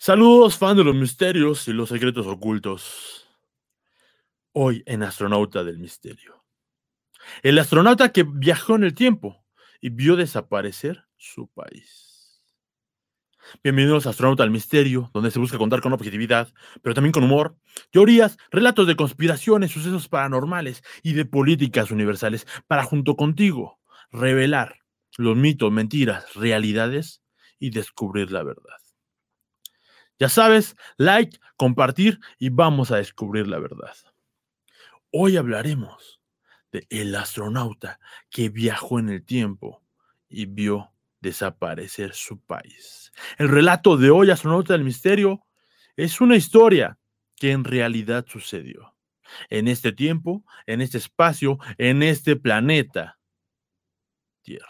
Saludos, fan de los misterios y los secretos ocultos. Hoy en Astronauta del Misterio. El astronauta que viajó en el tiempo y vio desaparecer su país. Bienvenidos a Astronauta del Misterio, donde se busca contar con objetividad, pero también con humor, teorías, relatos de conspiraciones, sucesos paranormales y de políticas universales, para junto contigo revelar los mitos, mentiras, realidades y descubrir la verdad. Ya sabes, like, compartir y vamos a descubrir la verdad. Hoy hablaremos de el astronauta que viajó en el tiempo y vio desaparecer su país. El relato de hoy, Astronauta del Misterio, es una historia que en realidad sucedió. En este tiempo, en este espacio, en este planeta Tierra.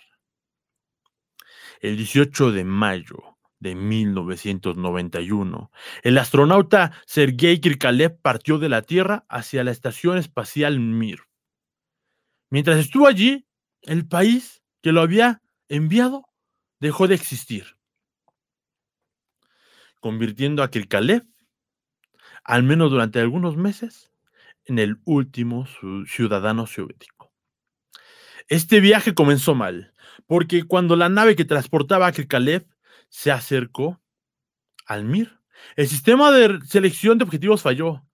El 18 de mayo de 1991. El astronauta Sergei Krikalev partió de la Tierra hacia la Estación Espacial Mir. Mientras estuvo allí, el país que lo había enviado dejó de existir, convirtiendo a Krikalev, al menos durante algunos meses, en el último ciudadano soviético. Este viaje comenzó mal, porque cuando la nave que transportaba a Krikalev se acercó al MIR. El sistema de selección de objetivos falló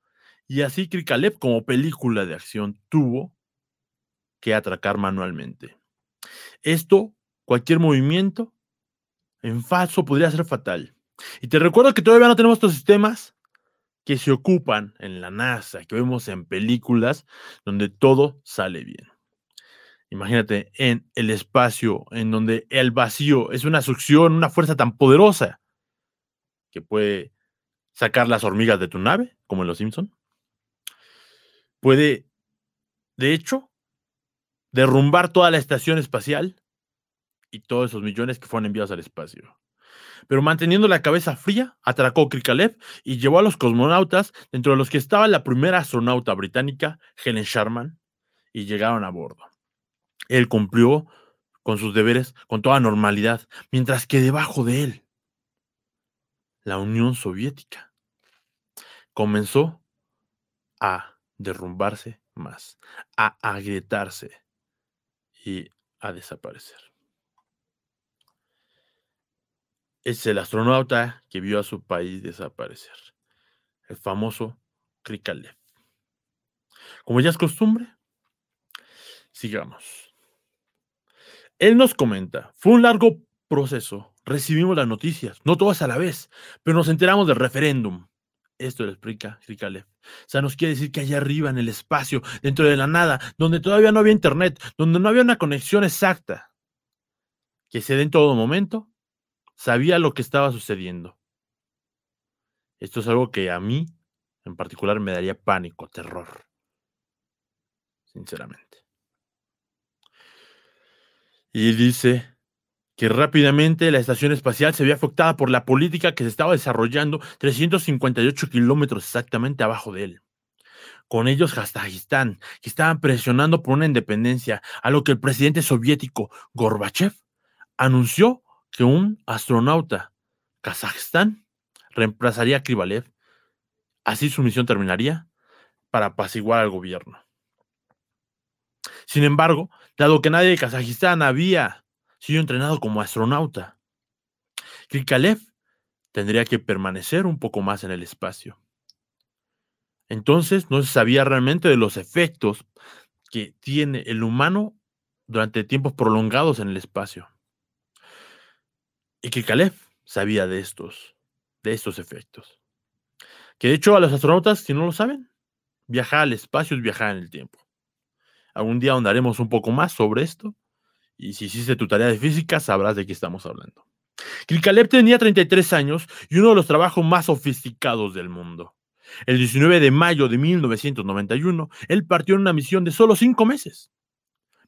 y así Krikalev como película de acción tuvo que atracar manualmente. Esto, cualquier movimiento en falso podría ser fatal. Y te recuerdo que todavía no tenemos estos sistemas que se ocupan en la NASA, que vemos en películas donde todo sale bien. Imagínate en el espacio en donde el vacío es una succión, una fuerza tan poderosa que puede sacar las hormigas de tu nave, como en Los Simpson. Puede, de hecho, derrumbar toda la estación espacial y todos esos millones que fueron enviados al espacio. Pero manteniendo la cabeza fría, atracó Krikalev y llevó a los cosmonautas, dentro de los que estaba la primera astronauta británica, Helen Sharman, y llegaron a bordo. Él cumplió con sus deberes con toda normalidad, mientras que debajo de él, la Unión Soviética comenzó a derrumbarse más, a agrietarse y a desaparecer. Es el astronauta que vio a su país desaparecer, el famoso Krikalev. Como ya es costumbre, sigamos. Él nos comenta, fue un largo proceso, recibimos las noticias, no todas a la vez, pero nos enteramos del referéndum. Esto lo explica Krikalev. O sea, nos quiere decir que allá arriba, en el espacio, dentro de la nada, donde todavía no había internet, donde no había una conexión exacta, que se dé en todo momento, sabía lo que estaba sucediendo. Esto es algo que a mí, en particular, me daría pánico, terror. Sinceramente. Y dice que rápidamente la estación espacial se vio afectada por la política que se estaba desarrollando 358 kilómetros exactamente abajo de él. Con ellos Kazajistán, que estaban presionando por una independencia, a lo que el presidente soviético Gorbachev anunció que un astronauta Kazajistán reemplazaría a Krivalev. Así su misión terminaría para apaciguar al gobierno. Sin embargo, dado que nadie de Kazajistán había sido entrenado como astronauta, Krikalev tendría que permanecer un poco más en el espacio. Entonces no se sabía realmente de los efectos que tiene el humano durante tiempos prolongados en el espacio. Y Krikalev sabía de estos, de estos efectos. Que de hecho a los astronautas, si no lo saben, viajar al espacio es viajar en el tiempo. Algún día ahondaremos un poco más sobre esto. Y si hiciste tu tarea de física, sabrás de qué estamos hablando. Krikalev tenía 33 años y uno de los trabajos más sofisticados del mundo. El 19 de mayo de 1991, él partió en una misión de solo cinco meses.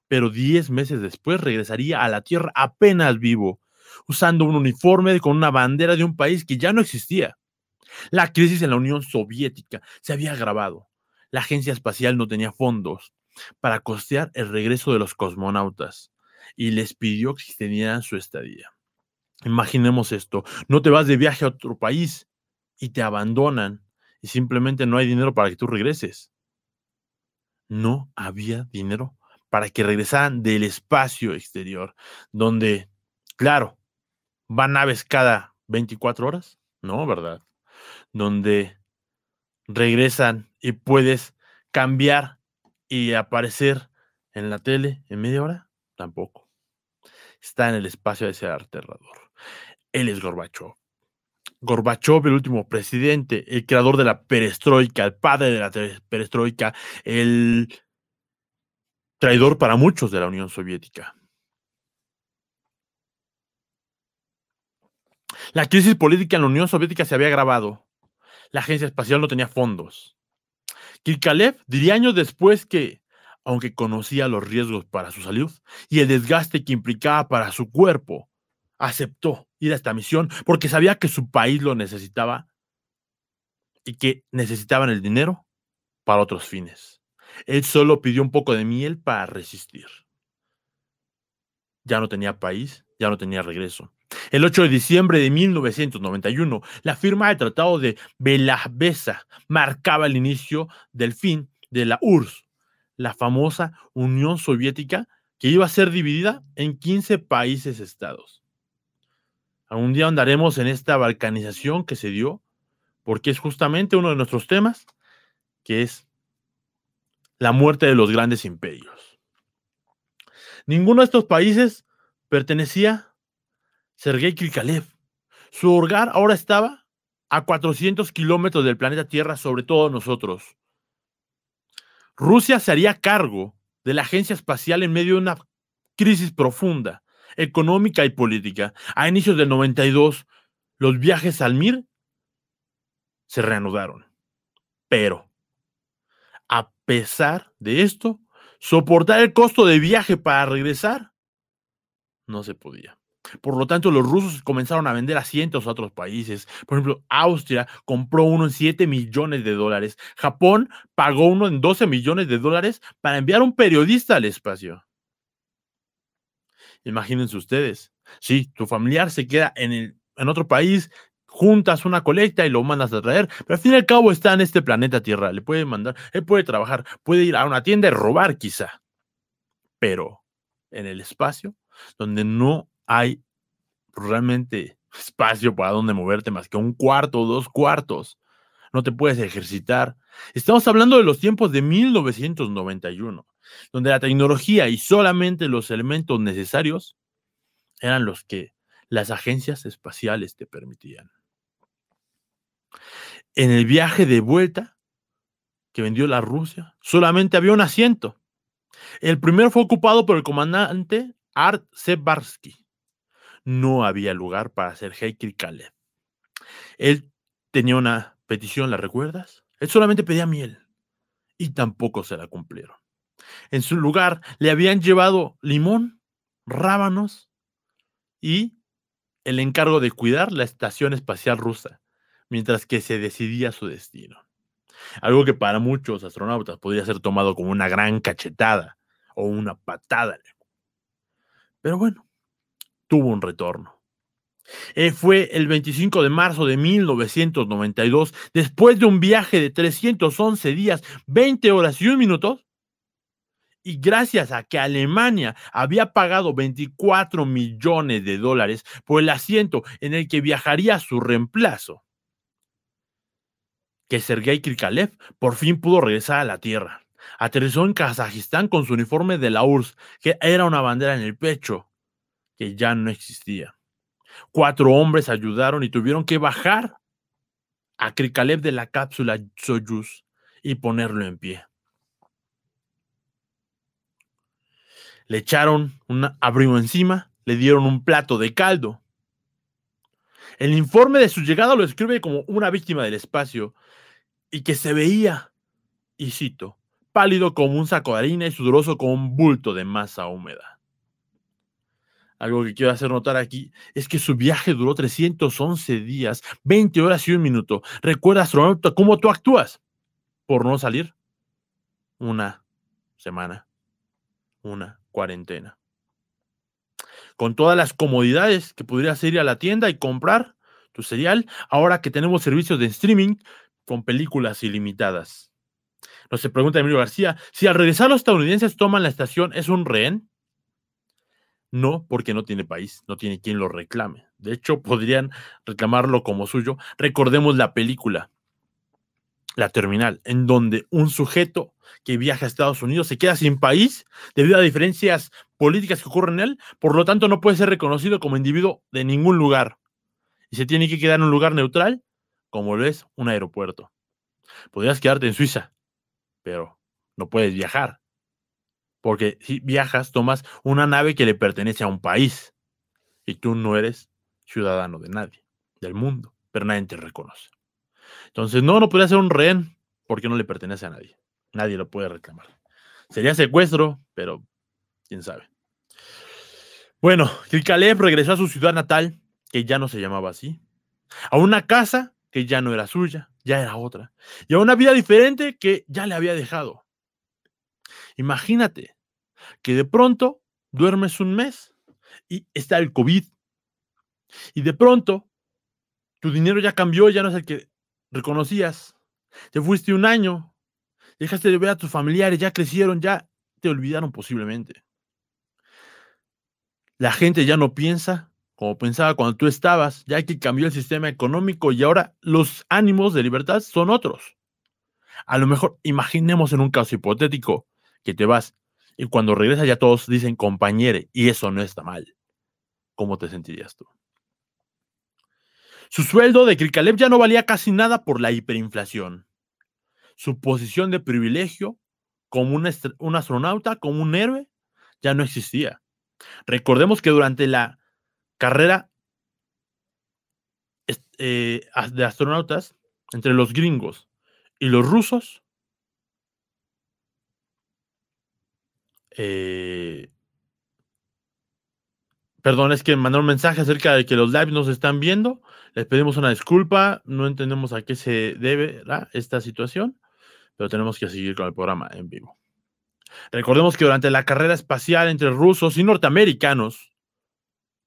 Pero 10 meses después regresaría a la Tierra apenas vivo, usando un uniforme con una bandera de un país que ya no existía. La crisis en la Unión Soviética se había agravado. La agencia espacial no tenía fondos para costear el regreso de los cosmonautas y les pidió que extendieran su estadía. Imaginemos esto, no te vas de viaje a otro país y te abandonan y simplemente no hay dinero para que tú regreses. No había dinero para que regresaran del espacio exterior, donde, claro, van naves cada 24 horas, ¿no? ¿Verdad? Donde regresan y puedes cambiar y aparecer en la tele en media hora, tampoco. Está en el espacio de ese aterrador. Él es Gorbachev. Gorbachev, el último presidente, el creador de la perestroika, el padre de la perestroika, el traidor para muchos de la Unión Soviética. La crisis política en la Unión Soviética se había agravado. La agencia espacial no tenía fondos. Kirkalev diría años después que, aunque conocía los riesgos para su salud y el desgaste que implicaba para su cuerpo, aceptó ir a esta misión porque sabía que su país lo necesitaba y que necesitaban el dinero para otros fines. Él solo pidió un poco de miel para resistir. Ya no tenía país, ya no tenía regreso. El 8 de diciembre de 1991, la firma del Tratado de Belavesa marcaba el inicio del fin de la URSS, la famosa Unión Soviética que iba a ser dividida en 15 países estados. Algún día andaremos en esta balcanización que se dio, porque es justamente uno de nuestros temas, que es la muerte de los grandes imperios. Ninguno de estos países pertenecía Sergei Krikalev. Su hogar ahora estaba a 400 kilómetros del planeta Tierra, sobre todo nosotros. Rusia se haría cargo de la agencia espacial en medio de una crisis profunda económica y política. A inicios del 92, los viajes al Mir se reanudaron. Pero, a pesar de esto, soportar el costo de viaje para regresar no se podía. Por lo tanto, los rusos comenzaron a vender asientos a otros países. Por ejemplo, Austria compró uno en 7 millones de dólares. Japón pagó uno en 12 millones de dólares para enviar un periodista al espacio. Imagínense ustedes. Sí, tu familiar se queda en, el, en otro país, juntas una colecta y lo mandas a traer, pero al fin y al cabo está en este planeta Tierra. Le puede mandar, él puede trabajar, puede ir a una tienda y robar quizá, pero en el espacio, donde no hay realmente espacio para donde moverte más que un cuarto o dos cuartos. No te puedes ejercitar. Estamos hablando de los tiempos de 1991 donde la tecnología y solamente los elementos necesarios eran los que las agencias espaciales te permitían. En el viaje de vuelta que vendió la Rusia, solamente había un asiento. El primero fue ocupado por el comandante Art Sebarsky. No había lugar para Sergei Krikalev. Él tenía una petición, ¿la recuerdas? Él solamente pedía miel y tampoco se la cumplieron. En su lugar le habían llevado limón, rábanos y el encargo de cuidar la estación espacial rusa, mientras que se decidía su destino. Algo que para muchos astronautas podría ser tomado como una gran cachetada o una patada. Pero bueno, tuvo un retorno. Eh, fue el 25 de marzo de 1992, después de un viaje de 311 días, 20 horas y un minuto, y gracias a que Alemania había pagado 24 millones de dólares por el asiento en el que viajaría su reemplazo, que Sergei Krikalev por fin pudo regresar a la Tierra. Aterrizó en Kazajistán con su uniforme de la URSS, que era una bandera en el pecho, que ya no existía. Cuatro hombres ayudaron y tuvieron que bajar a Krikalev de la cápsula Soyuz y ponerlo en pie. le echaron un abrigo encima, le dieron un plato de caldo. El informe de su llegada lo escribe como una víctima del espacio y que se veía, y cito, pálido como un saco de harina y sudoroso como un bulto de masa húmeda. Algo que quiero hacer notar aquí es que su viaje duró 311 días, 20 horas y un minuto. Recuerda, astronauta, cómo tú actúas por no salir. Una semana, una cuarentena. Con todas las comodidades que pudieras ir a la tienda y comprar, tu serial, ahora que tenemos servicios de streaming con películas ilimitadas. No se pregunta Emilio García, si al regresar los estadounidenses toman la estación, ¿es un rehén? No, porque no tiene país, no tiene quien lo reclame. De hecho, podrían reclamarlo como suyo. Recordemos la película, La Terminal, en donde un sujeto que viaja a Estados Unidos se queda sin país debido a diferencias políticas que ocurren en él, por lo tanto no puede ser reconocido como individuo de ningún lugar y se tiene que quedar en un lugar neutral, como lo es un aeropuerto. Podrías quedarte en Suiza, pero no puedes viajar. Porque si viajas, tomas una nave que le pertenece a un país y tú no eres ciudadano de nadie, del mundo, pero nadie te reconoce. Entonces, no, no podría ser un rehén porque no le pertenece a nadie. Nadie lo puede reclamar. Sería secuestro, pero quién sabe. Bueno, Caleb regresó a su ciudad natal que ya no se llamaba así, a una casa que ya no era suya, ya era otra, y a una vida diferente que ya le había dejado. Imagínate que de pronto duermes un mes y está el COVID, y de pronto tu dinero ya cambió, ya no es el que reconocías, te fuiste un año, dejaste de ver a tus familiares, ya crecieron, ya te olvidaron posiblemente. La gente ya no piensa como pensaba cuando tú estabas, ya que cambió el sistema económico y ahora los ánimos de libertad son otros. A lo mejor imaginemos en un caso hipotético que te vas y cuando regresas ya todos dicen compañere y eso no está mal. ¿Cómo te sentirías tú? Su sueldo de Krikalev ya no valía casi nada por la hiperinflación. Su posición de privilegio como un, astronauta, como un héroe, ya no existía. Recordemos que durante la carrera eh, de astronautas entre los gringos y los rusos. Eh, perdón, es que mandó un mensaje acerca de que los lives nos están viendo. Les pedimos una disculpa. No entendemos a qué se debe esta situación, pero tenemos que seguir con el programa en vivo. Recordemos que durante la carrera espacial entre rusos y norteamericanos,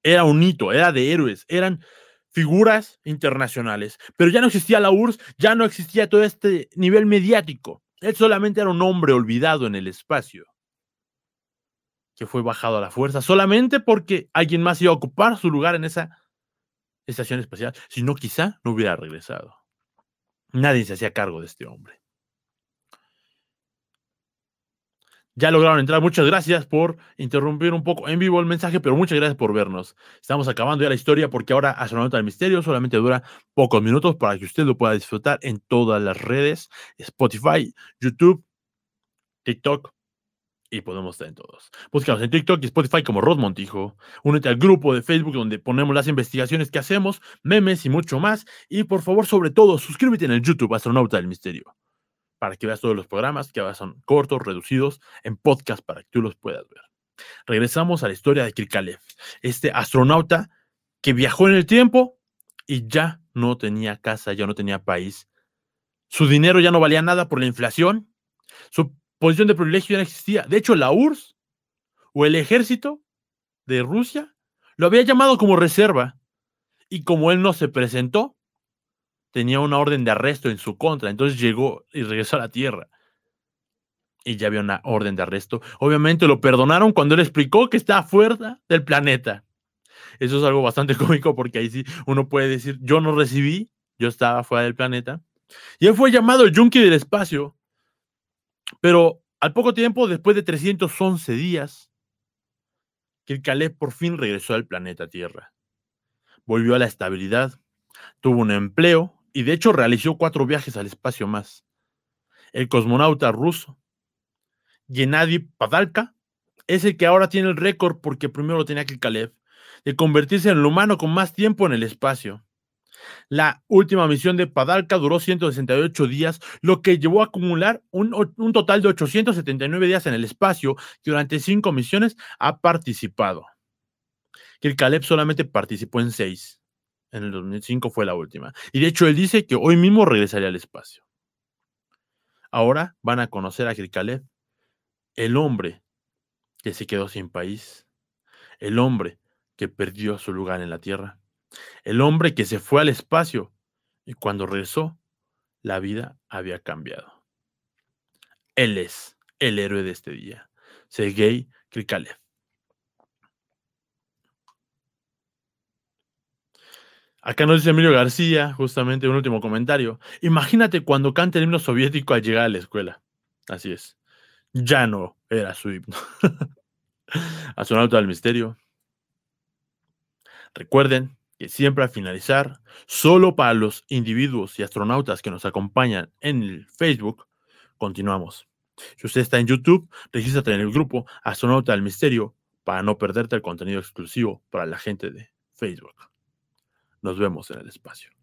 era un hito, era de héroes, eran figuras internacionales. Pero ya no existía la URSS, ya no existía todo este nivel mediático. Él solamente era un hombre olvidado en el espacio, que fue bajado a la fuerza solamente porque alguien más iba a ocupar su lugar en esa estación espacial. Si no, quizá no hubiera regresado. Nadie se hacía cargo de este hombre. Ya lograron entrar. Muchas gracias por interrumpir un poco en vivo el mensaje, pero muchas gracias por vernos. Estamos acabando ya la historia porque ahora Astronauta del Misterio solamente dura pocos minutos para que usted lo pueda disfrutar en todas las redes, Spotify, YouTube, TikTok y podemos estar en todos. Búscanos en TikTok y Spotify como Rod Montijo. Únete al grupo de Facebook donde ponemos las investigaciones que hacemos, memes y mucho más. Y por favor, sobre todo, suscríbete en el YouTube Astronauta del Misterio para que veas todos los programas, que ahora son cortos, reducidos, en podcast para que tú los puedas ver. Regresamos a la historia de Kirkalev, este astronauta que viajó en el tiempo y ya no tenía casa, ya no tenía país. Su dinero ya no valía nada por la inflación. Su posición de privilegio ya no existía. De hecho, la URSS o el ejército de Rusia lo había llamado como reserva. Y como él no se presentó, tenía una orden de arresto en su contra. Entonces llegó y regresó a la Tierra. Y ya había una orden de arresto. Obviamente lo perdonaron cuando él explicó que estaba fuera del planeta. Eso es algo bastante cómico porque ahí sí uno puede decir, yo no recibí, yo estaba fuera del planeta. Y él fue llamado el Yunque del espacio. Pero al poco tiempo, después de 311 días, que el por fin regresó al planeta Tierra. Volvió a la estabilidad, tuvo un empleo, y de hecho realizó cuatro viajes al espacio más. El cosmonauta ruso Gennady Padalka es el que ahora tiene el récord porque primero lo tenía Kalev de convertirse en el humano con más tiempo en el espacio. La última misión de Padalka duró 168 días, lo que llevó a acumular un, total de 879 días en el espacio, que durante cinco misiones ha participado. Kalev solamente participó en seis. En el 2005 fue la última. Y de hecho, él dice que hoy mismo regresaría al espacio. Ahora van a conocer a Krikalev, el hombre que se quedó sin país, el hombre que perdió su lugar en la tierra, El hombre que se fue al espacio y cuando regresó, la vida había cambiado. Él es el héroe de este día, Sergei Krikalev. Acá nos dice Emilio García, justamente un último comentario. Imagínate cuando canta el himno soviético al llegar a la escuela. Así es. Ya no era su himno. Astronauta del misterio. Recuerden que siempre al finalizar, solo para los individuos y astronautas que nos acompañan en el Facebook, continuamos. Si usted está en YouTube, regístrate en el grupo Astronauta del Misterio para no perderte el contenido exclusivo para la gente de Facebook. Nos vemos en el espacio.